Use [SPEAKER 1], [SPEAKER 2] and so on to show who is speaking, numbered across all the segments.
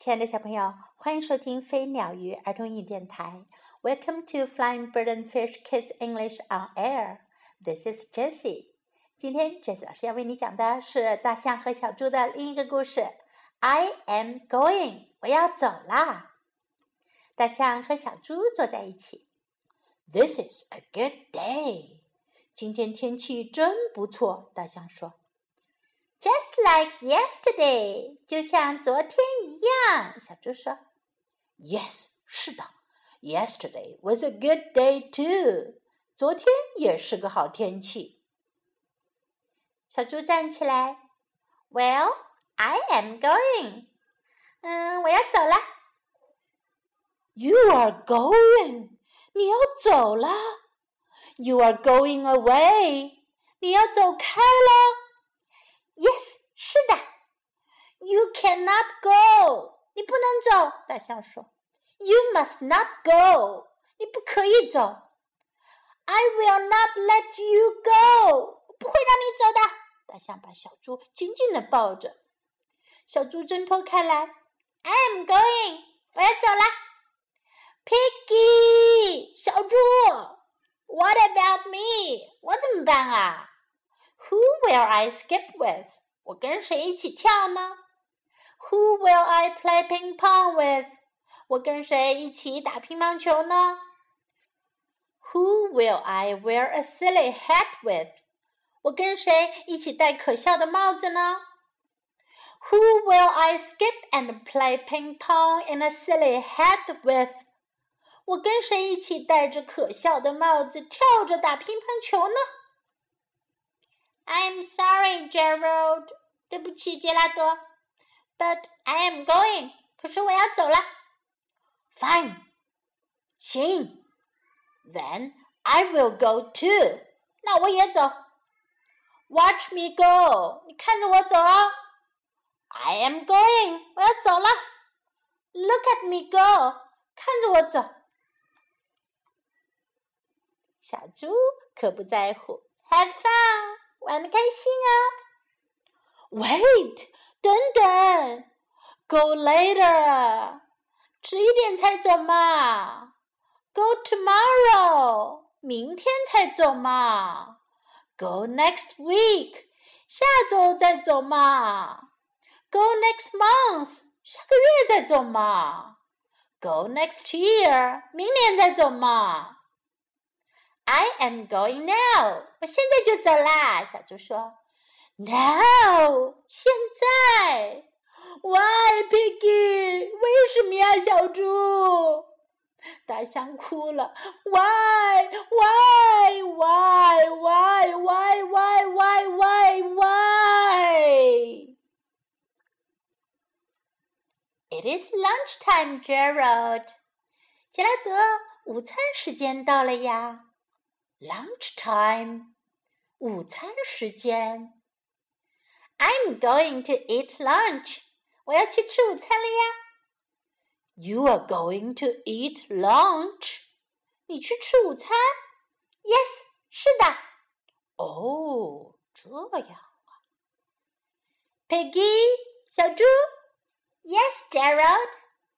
[SPEAKER 1] 亲爱的小朋友，欢迎收听飞鸟鱼儿童英语电台。Welcome to Flying Bird and Fish Kids English on Air. This is Jessie. 今天 Jessie 老师要为你讲的是大象和小猪的另一个故事。I am going，我要走啦。大象和小猪坐在一起。This is a good day. 今天天气真不错。大象说。Just like yesterday，就像昨天一样。小猪说：“Yes，是的，Yesterday was a good day too。昨天也是个好天气。”小猪站起来：“Well，I am going。嗯，我要走了。”“You are going？你要走了？”“You are going away？你要走开了？” Yes，是的。You cannot go，你不能走。大象说：“You must not go，你不可以走。”I will not let you go，我不会让你走的。大象把小猪紧紧的抱着，小猪挣脱开来。I am going，我要走了。Piggy，小猪，What about me？我怎么办啊 ？Who will I skip with？我跟谁一起跳呢？Who will I play ping pong with？我跟谁一起打乒乓球呢？Who will I wear a silly hat with？我跟谁一起戴可笑的帽子呢？Who will I skip and play ping pong in a silly hat with？我跟谁一起戴着可笑的帽子跳着打乒乓球呢 ？I'm sorry, Gerald. 对不起，杰拉德。But I am going. 可是我要走了。Fine. 行。Then I will go too. 那我也走。Watch me go. 你看着我走啊。I am going. 我要走了。Look at me go. 看着我走。小猪可不在乎。Have fun. 玩的开心啊！Wait，等等，Go later，迟一点才走嘛。Go tomorrow，明天才走嘛。Go next week，下周再走嘛。Go next month，下个月再走嘛。Go next year，明年再走嘛。 I am going now，我现在就走啦。小猪说：“Now，现在。Why, Piggy？为什么呀，小猪？”大象哭了。Why? Why? Why? Why? Why? Why? Why? Why? Why? It is lunchtime, Gerald。杰拉德，午餐时间到了呀。 lunch time，午餐时间。I'm going to eat lunch，我要去吃午餐了呀。You are going to eat lunch，你去吃午餐？Yes，是的。哦，这样啊。Peggy，小猪。Yes，Gerald，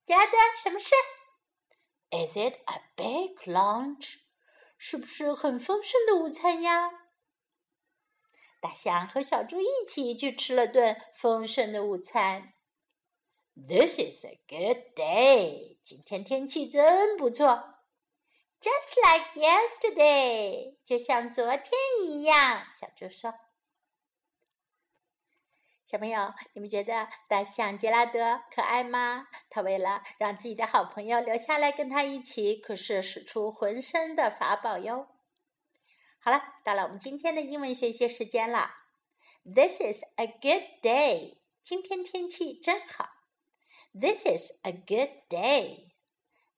[SPEAKER 1] 杰拉德，什么事？Is it a big lunch？ 是不是很丰盛的午餐呀？大象和小猪一起去吃了顿丰盛的午餐。This is a good day。今天天气真不错。Just like yesterday，就像昨天一样。小猪说。小朋友，你们觉得大象杰拉德可爱吗？他为了让自己的好朋友留下来跟他一起，可是使出浑身的法宝哟。好了，到了我们今天的英文学习时间了。This is a good day。今天天气真好。This is a good day。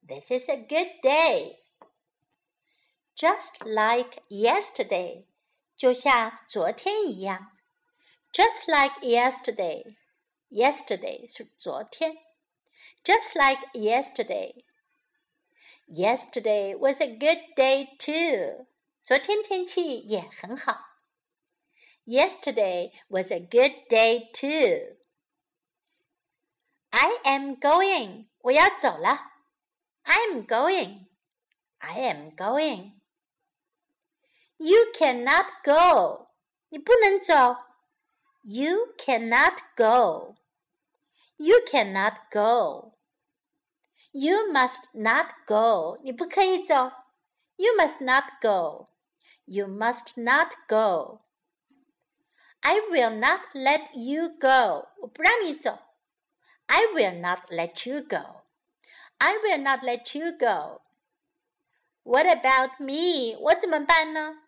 [SPEAKER 1] This is a good day。Just like yesterday，就像昨天一样。just like yesterday. Yesterday 是昨天。Just like yesterday. Yesterday was a good day too. 昨天天气也很好。Yesterday was a good day too. I I am going，我要走了。I'm going. I am going. You cannot go. 你不能走。 You cannot go. You cannot go. You must not go. 你不可以走。You must not go. You must not go. I will not let you go. 我不让你走。I will not let you go. I will not let you go. What about me? 我怎么办呢？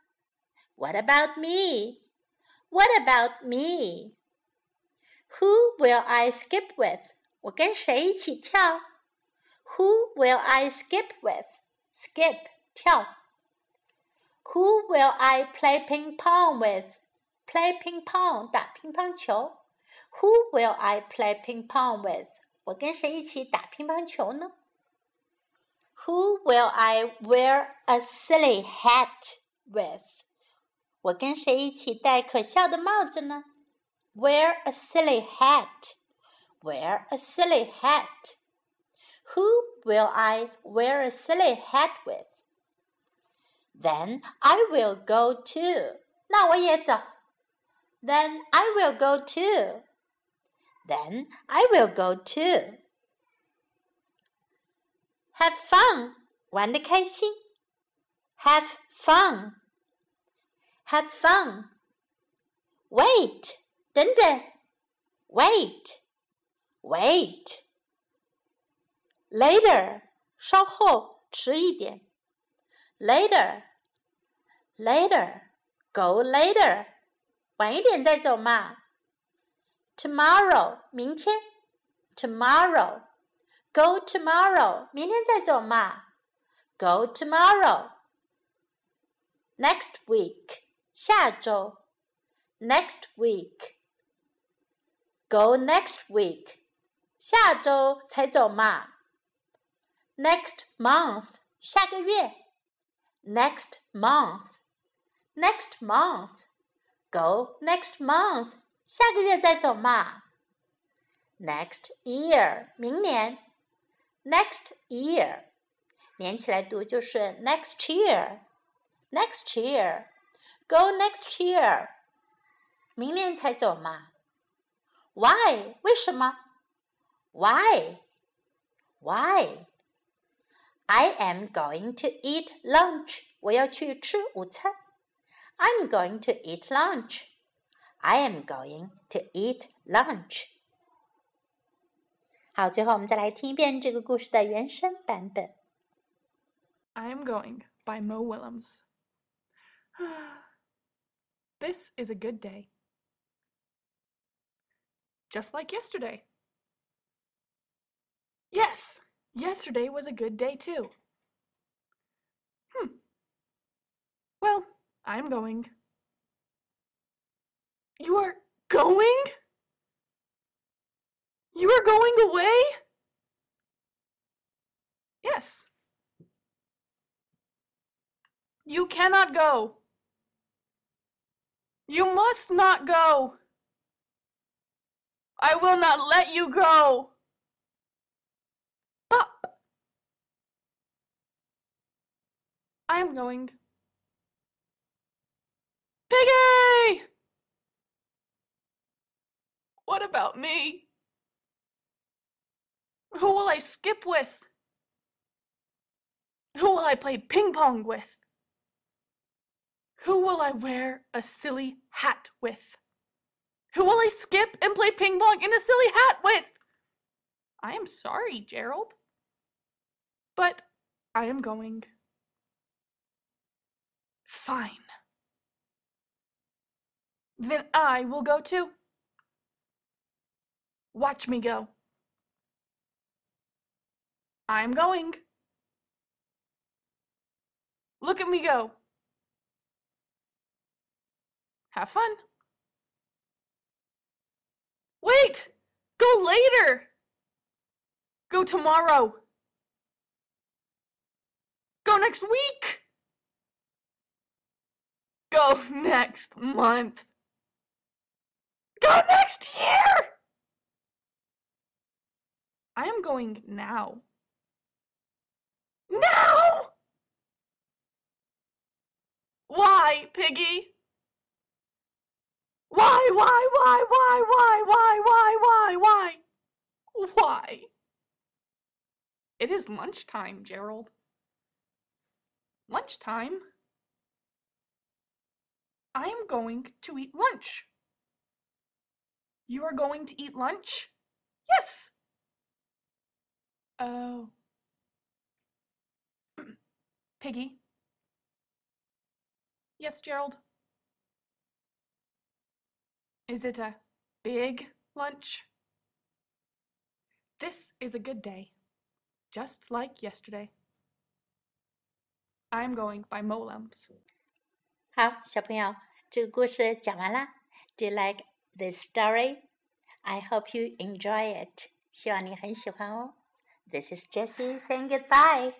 [SPEAKER 1] What about me? What about me? Who will I skip with? 我跟谁一起跳？Who will I skip with? Skip 跳。Who will I play ping pong with? Play ping pong 打乒乓球。Who will I play ping pong with? 我跟谁一起打乒乓球呢？Who will I wear a silly hat with？ 我跟谁一起戴可笑的帽子呢？Wear a silly hat. Wear a silly hat. Who will I wear a silly hat with? Then I will go too. 那我也走。Then I will go too. Then I will go too. Have fun，玩的开心。Have fun. Have fun. Wait，等等。Wait, wait. Later，稍后，迟一点。Later, later. Go later，晚一点再走嘛。tomorrow 明天，tomorrow。Go tomorrow 明天再走嘛。Go tomorrow。Next week 下周。Next week。Go next week 下周才走嘛。Next month 下个月。Next month。Next month。Go next month 下个月再走嘛。Next year，明年。Next year，连起来读就是 next year，next year。Next year，go next year，明年才走嘛。Why？为什么？Why？Why？I am going to eat lunch。我要去吃午餐。I'm going to eat lunch。I am going to eat lunch. 好，最后我们再来听一遍这个故事的原声版本。
[SPEAKER 2] I am going by Mo Willems. this is a good day. Just like yesterday. Yes, yesterday was a good day too. Hmm. Well, I'm going. You are going? You are going away? Yes. You cannot go. You must not go. I will not let you go. Up. I am going. Piggy! What about me? Who will I skip with? Who will I play ping pong with? Who will I wear a silly hat with? Who will I skip and play ping pong in a silly hat with? I am sorry, Gerald. But I am going. Fine. Then I will go too. Watch me go. I'm going. Look at me go. Have fun. Wait! Go later! Go tomorrow. Go next week. Go next month. Go next year! I am going now. Now! Why, Piggy? Why, why, why, why, why, why, why, why, why? Why? It is lunchtime, Gerald. Lunchtime? I am going to eat lunch. You are going to eat lunch? Yes. Oh. Piggy. Yes, Gerald. Is it a big lunch? This is a good day, just like yesterday. I'm going by Mo Willems.
[SPEAKER 1] 好，小朋友，这个故事讲完了。Do you like this story? I hope you enjoy it. 希望你很喜欢哦。This is Jessie saying goodbye.